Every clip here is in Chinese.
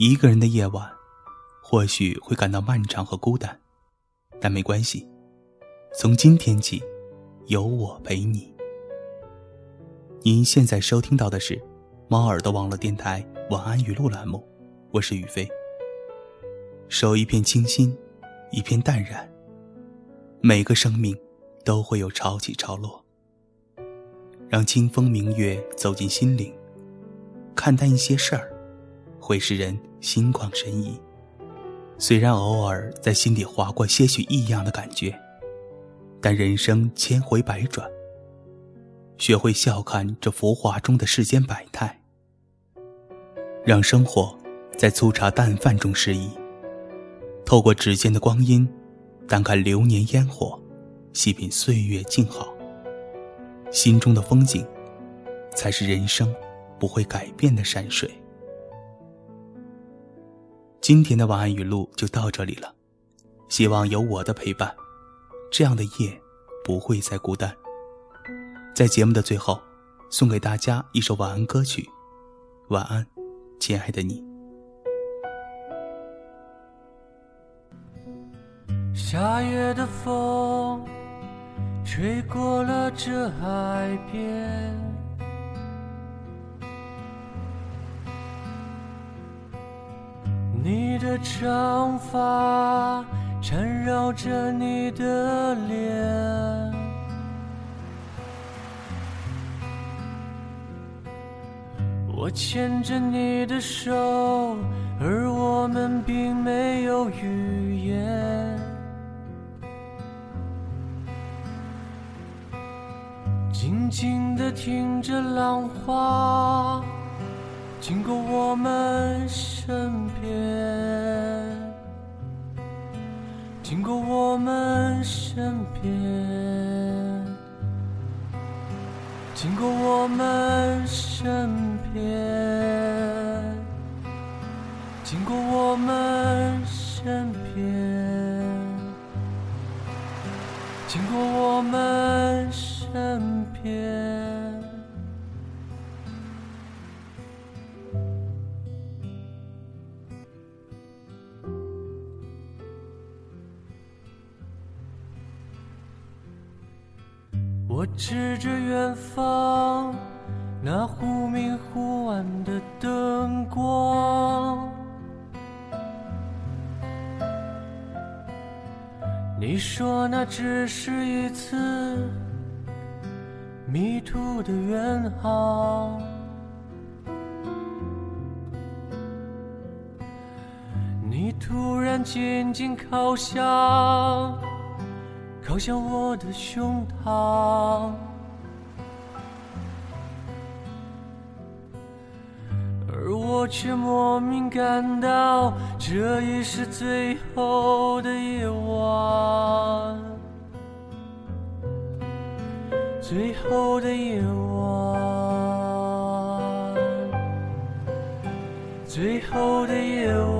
一个人的夜晚，或许会感到漫长和孤单，但没关系，从今天起，有我陪你。您现在收听到的是猫耳朵网络电台晚安语录栏目，我是雨飞。守一片清新，一片淡然。每个生命都会有潮起潮落，让清风明月走进心灵，看淡一些事儿，会使人心旷神怡。虽然偶尔在心底划过些许异样的感觉，但人生千回百转。学会笑看这浮华中的世间百态，让生活在粗茶淡饭中适宜。透过指尖的光阴，淡看流年烟火，细品岁月静好。心中的风景，才是人生不会改变的山水。今天的晚安语录就到这里了，希望有我的陪伴，这样的夜不会再孤单。在节目的最后，送给大家一首晚安歌曲。晚安，亲爱的你。夏夜的风吹过了这海边，你的长发缠绕着你的脸。我牵着你的手，而我们并没有语言。静静地听着浪花经过我们身边，经过我们身边，经过我们身。边，经过我们身边，经过我们身边。我指着远方。那忽明忽暗的灯光，你说那只是一次迷途的远航，你突然紧紧靠向，靠向我的胸膛。而我却莫名感到，这已是最后的夜晚，最后的夜晚，最后的夜晚，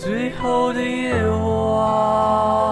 最后的夜晚。